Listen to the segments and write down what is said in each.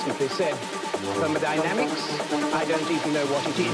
simply said. Thermodynamics, I don't even know what it is.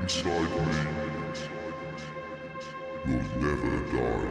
inside me will never die.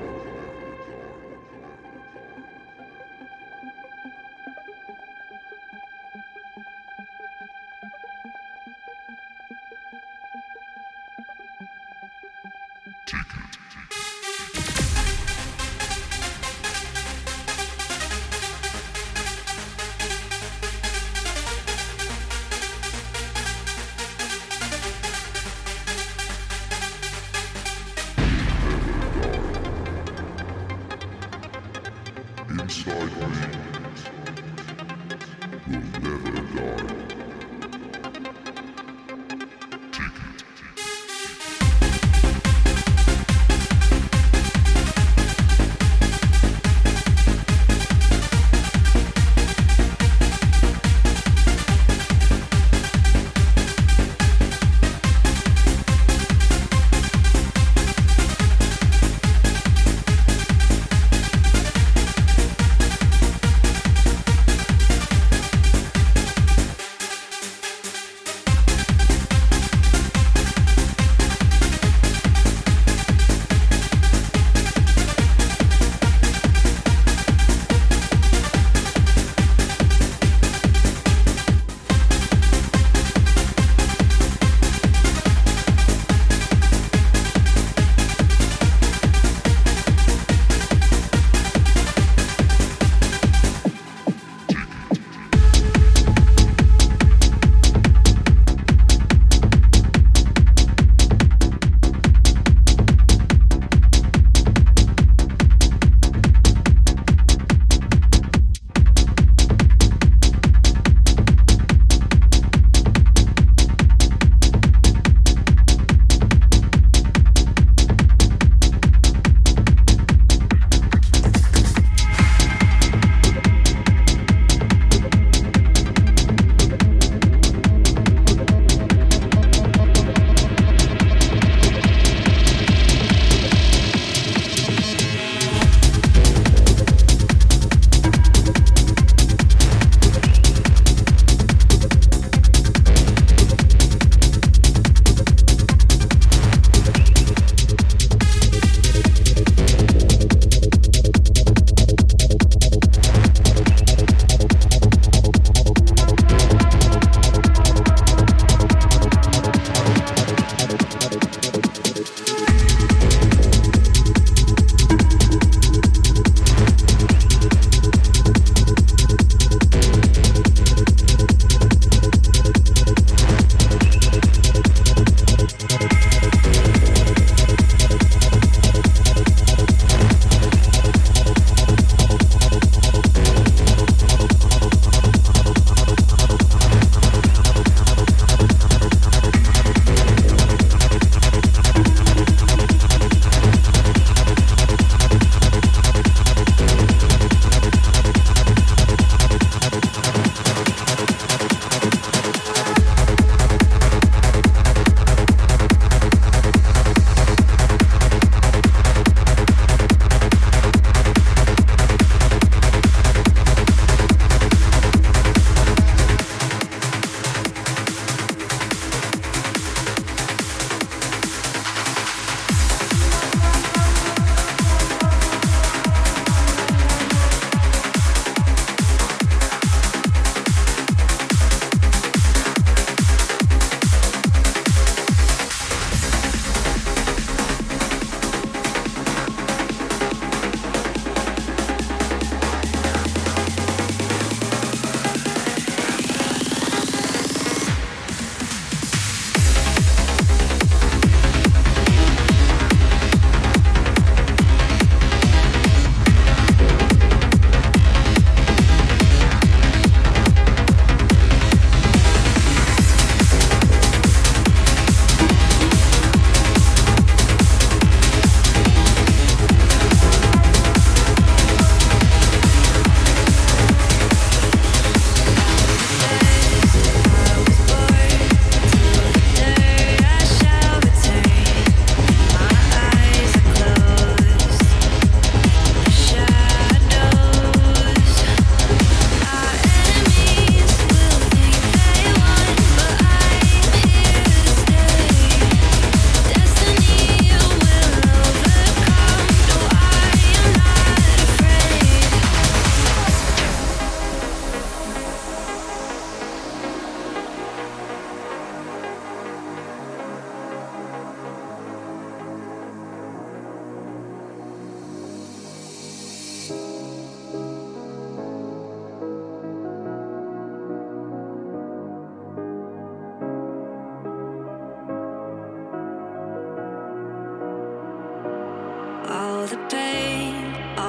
Like a phoenix in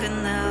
the night, I will survive.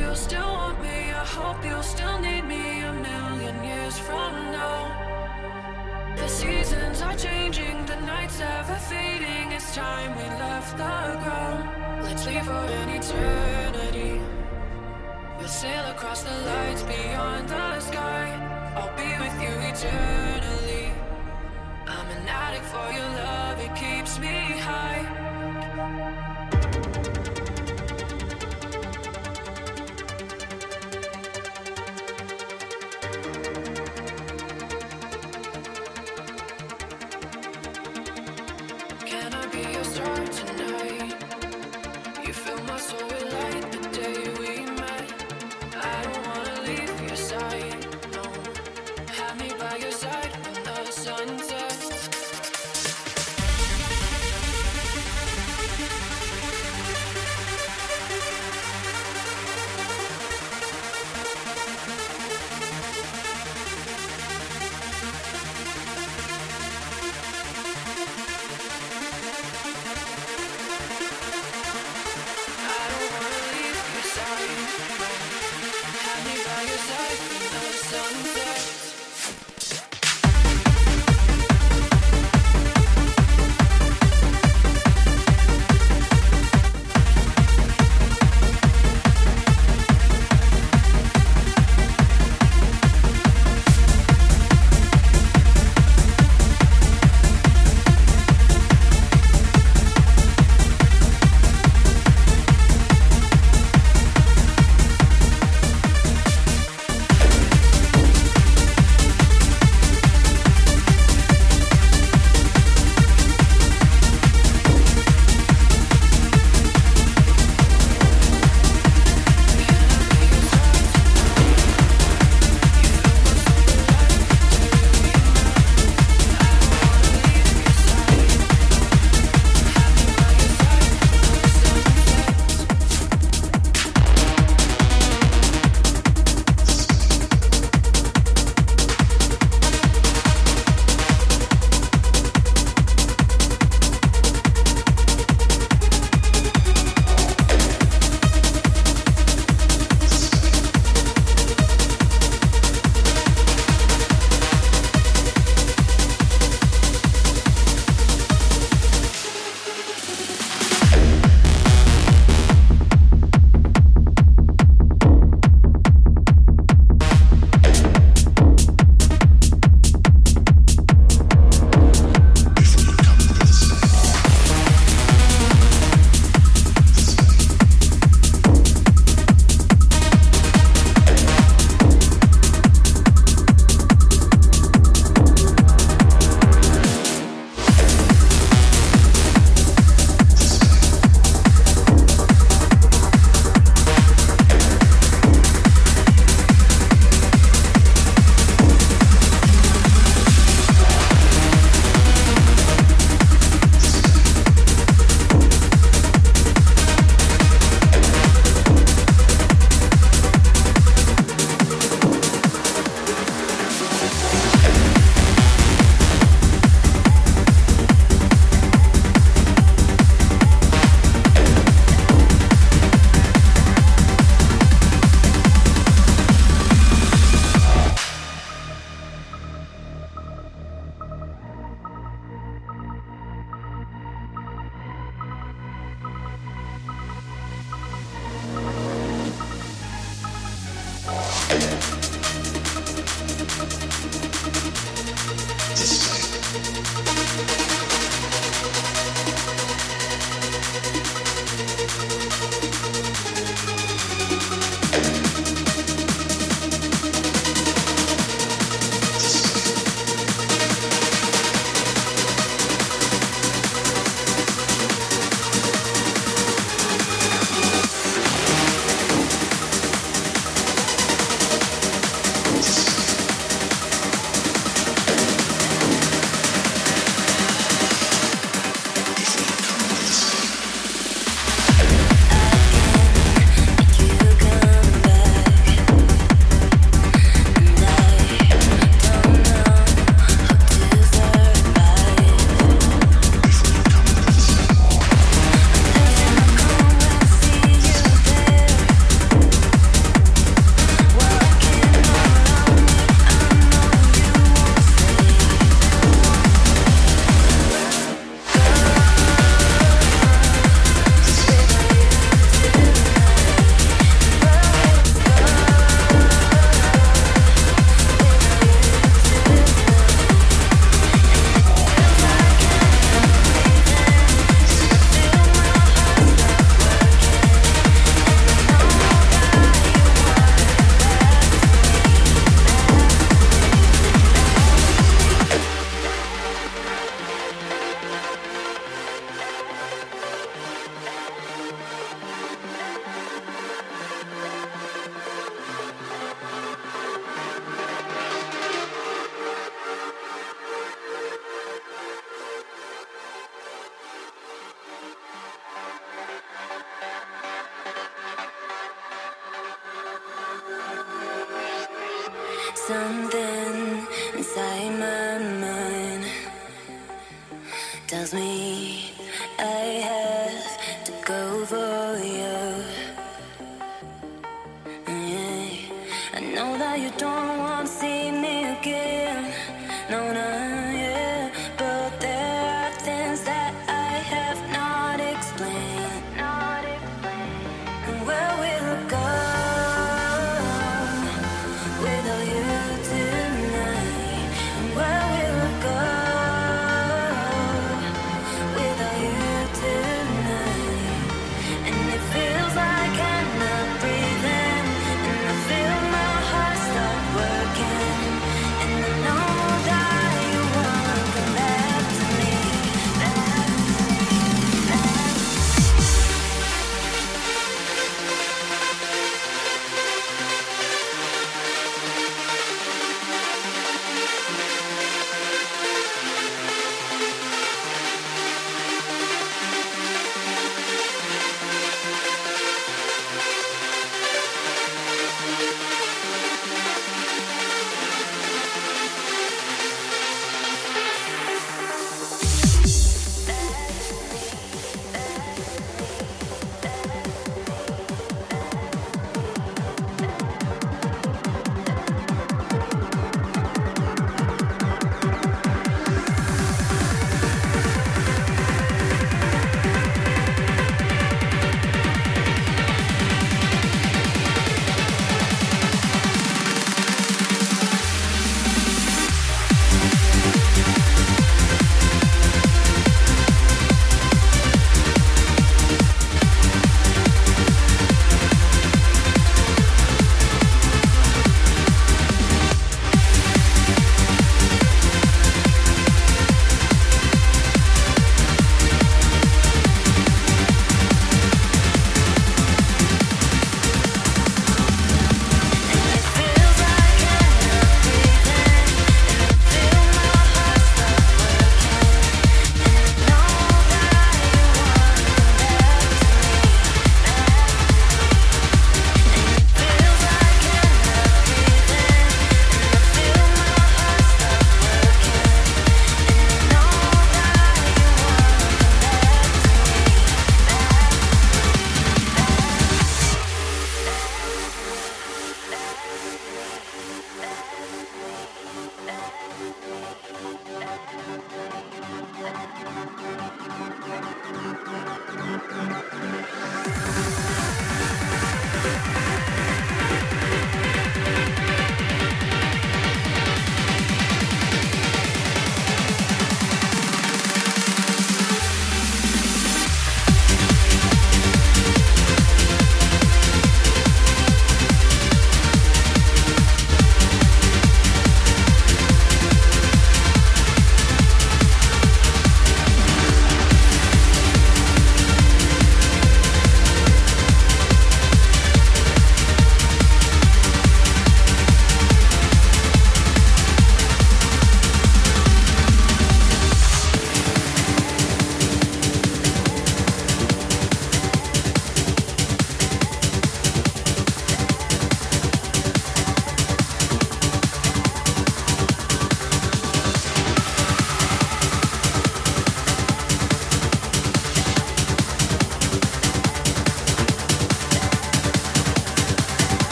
You'll still want me. I hope you'll still need me a million years from now. The seasons are changing, the nights ever fading. It's time we left the ground. Let's leave for an eternity. We'll sail across the lights beyond the sky. I'll be with you eternally. I'm an addict for your love, it keeps me high.